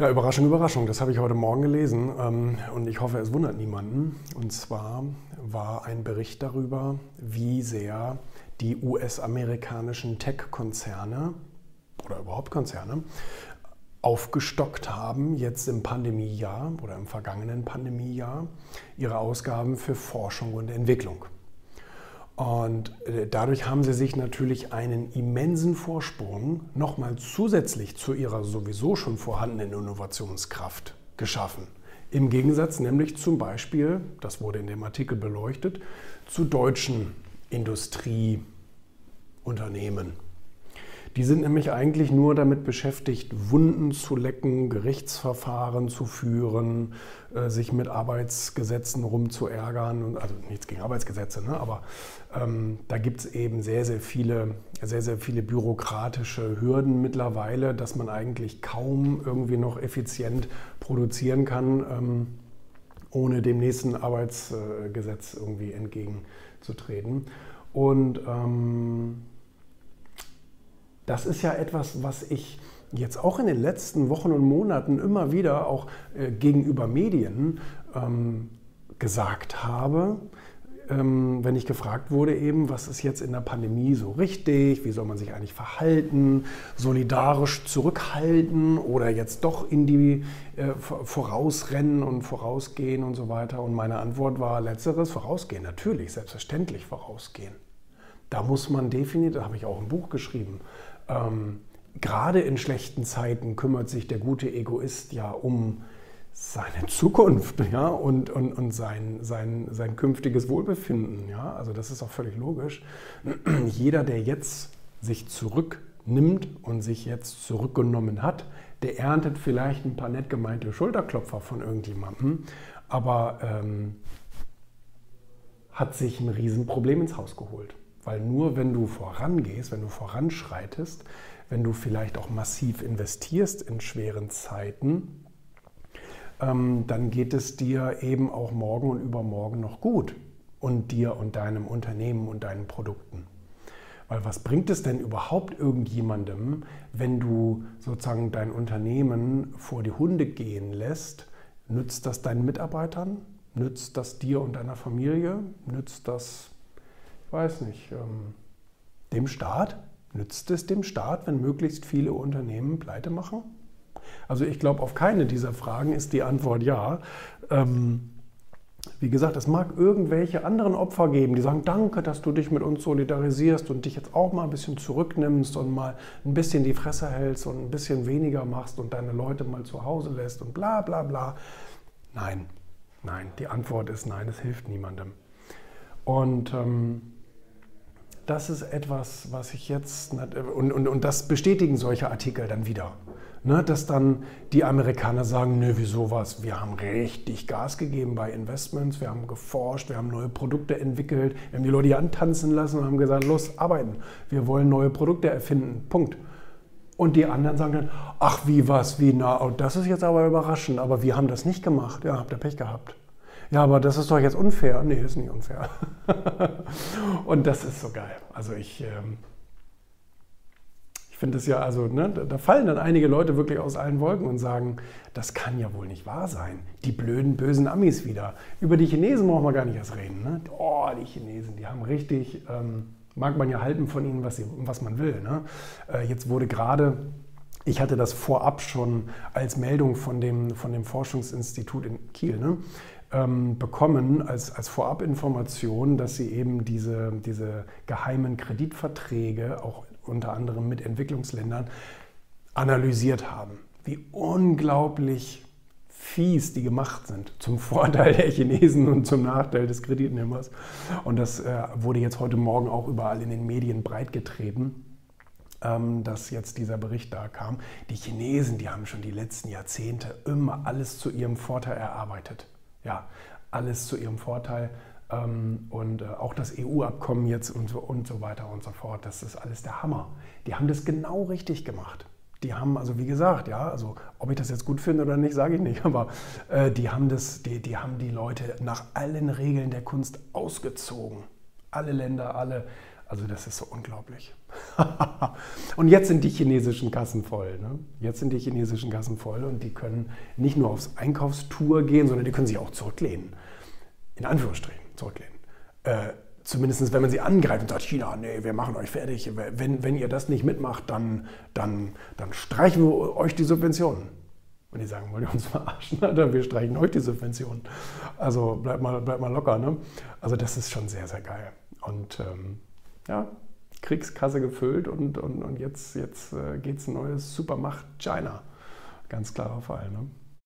Ja, Überraschung, Überraschung. Das habe ich heute Morgen gelesen ähm, und ich hoffe, es wundert niemanden. Und zwar war ein Bericht darüber, wie sehr die US-amerikanischen Tech-Konzerne oder überhaupt Konzerne aufgestockt haben, jetzt im Pandemiejahr oder im vergangenen Pandemiejahr, ihre Ausgaben für Forschung und Entwicklung. Und äh, dadurch haben sie sich natürlich einen immensen Vorsprung nochmal zusätzlich zu ihrer sowieso schon vorhandenen Innovationskraft geschaffen. Im Gegensatz nämlich zum Beispiel, das wurde in dem Artikel beleuchtet, zu deutschen Industrieunternehmen. Die sind nämlich eigentlich nur damit beschäftigt, Wunden zu lecken, Gerichtsverfahren zu führen, äh, sich mit Arbeitsgesetzen rumzuärgern. also nichts gegen Arbeitsgesetze, ne? aber ähm, da gibt es eben sehr, sehr viele, sehr, sehr viele bürokratische Hürden mittlerweile, dass man eigentlich kaum irgendwie noch effizient produzieren kann, ähm, ohne dem nächsten Arbeitsgesetz irgendwie entgegenzutreten. Und ähm, das ist ja etwas, was ich jetzt auch in den letzten Wochen und Monaten immer wieder auch äh, gegenüber Medien ähm, gesagt habe, ähm, wenn ich gefragt wurde eben, was ist jetzt in der Pandemie so richtig, wie soll man sich eigentlich verhalten, solidarisch zurückhalten oder jetzt doch in die äh, vorausrennen und vorausgehen und so weiter. Und meine Antwort war letzteres, vorausgehen, natürlich, selbstverständlich vorausgehen. Da muss man definitiv, da habe ich auch ein Buch geschrieben, ähm, gerade in schlechten Zeiten kümmert sich der gute Egoist ja um seine Zukunft ja, und, und, und sein, sein, sein künftiges Wohlbefinden. Ja? Also das ist auch völlig logisch. Jeder, der jetzt sich zurücknimmt und sich jetzt zurückgenommen hat, der erntet vielleicht ein paar nett gemeinte Schulterklopfer von irgendjemandem, aber ähm, hat sich ein Riesenproblem ins Haus geholt. Weil nur wenn du vorangehst, wenn du voranschreitest, wenn du vielleicht auch massiv investierst in schweren Zeiten, ähm, dann geht es dir eben auch morgen und übermorgen noch gut. Und dir und deinem Unternehmen und deinen Produkten. Weil was bringt es denn überhaupt irgendjemandem, wenn du sozusagen dein Unternehmen vor die Hunde gehen lässt? Nützt das deinen Mitarbeitern? Nützt das dir und deiner Familie? Nützt das weiß nicht, ähm, dem Staat? Nützt es dem Staat, wenn möglichst viele Unternehmen pleite machen? Also ich glaube, auf keine dieser Fragen ist die Antwort ja. Ähm, wie gesagt, es mag irgendwelche anderen Opfer geben, die sagen, danke, dass du dich mit uns solidarisierst und dich jetzt auch mal ein bisschen zurücknimmst und mal ein bisschen die Fresse hältst und ein bisschen weniger machst und deine Leute mal zu Hause lässt und bla bla bla. Nein, nein, die Antwort ist nein, es hilft niemandem. Und ähm, das ist etwas, was ich jetzt, und, und, und das bestätigen solche Artikel dann wieder. Ne, dass dann die Amerikaner sagen, nö, wieso was? Wir haben richtig Gas gegeben bei Investments, wir haben geforscht, wir haben neue Produkte entwickelt, wir haben die Leute hier antanzen lassen und haben gesagt, los, arbeiten. Wir wollen neue Produkte erfinden. Punkt. Und die anderen sagen dann, ach, wie was, wie, na, oh, das ist jetzt aber überraschend, aber wir haben das nicht gemacht. Ja, habt ihr Pech gehabt ja, aber das ist doch jetzt unfair. Nee, ist nicht unfair. und das ist so geil. Also ich, ähm, ich finde es ja, also ne, da fallen dann einige Leute wirklich aus allen Wolken und sagen, das kann ja wohl nicht wahr sein. Die blöden, bösen Amis wieder. Über die Chinesen brauchen wir gar nicht erst reden. Ne? Oh, die Chinesen, die haben richtig, ähm, mag man ja halten von ihnen, was, sie, was man will. Ne? Äh, jetzt wurde gerade ich hatte das vorab schon als Meldung von dem, von dem Forschungsinstitut in Kiel. Ne? Ähm, bekommen als, als Vorabinformation, dass sie eben diese, diese geheimen Kreditverträge, auch unter anderem mit Entwicklungsländern, analysiert haben. Wie unglaublich fies die gemacht sind, zum Vorteil der Chinesen und zum Nachteil des Kreditnehmers. Und das äh, wurde jetzt heute Morgen auch überall in den Medien breitgetreten ähm, dass jetzt dieser Bericht da kam. Die Chinesen, die haben schon die letzten Jahrzehnte immer alles zu ihrem Vorteil erarbeitet ja, alles zu ihrem Vorteil. Ähm, und äh, auch das EU-Abkommen jetzt und so, und so weiter und so fort, das ist alles der Hammer. Die haben das genau richtig gemacht. Die haben, also wie gesagt, ja, also ob ich das jetzt gut finde oder nicht, sage ich nicht, aber äh, die, haben das, die, die haben die Leute nach allen Regeln der Kunst ausgezogen. Alle Länder, alle. Also das ist so unglaublich. und jetzt sind die chinesischen Kassen voll. Ne? Jetzt sind die chinesischen Kassen voll und die können nicht nur aufs Einkaufstour gehen, sondern die können sich auch zurücklehnen. In Anführungsstrichen zurücklehnen. Äh, zumindest wenn man sie angreift und sagt, China, nee, wir machen euch fertig. Wenn, wenn ihr das nicht mitmacht, dann, dann, dann streichen wir euch die Subventionen. Und die sagen, wollt ihr uns verarschen? Alter, wir streichen euch die Subventionen. Also bleibt mal, bleibt mal locker. Ne? Also das ist schon sehr, sehr geil. Und ähm, ja, Kriegskasse gefüllt und, und, und jetzt, jetzt äh, geht es ein neues Supermacht China. Ganz klarer Fall. Ne?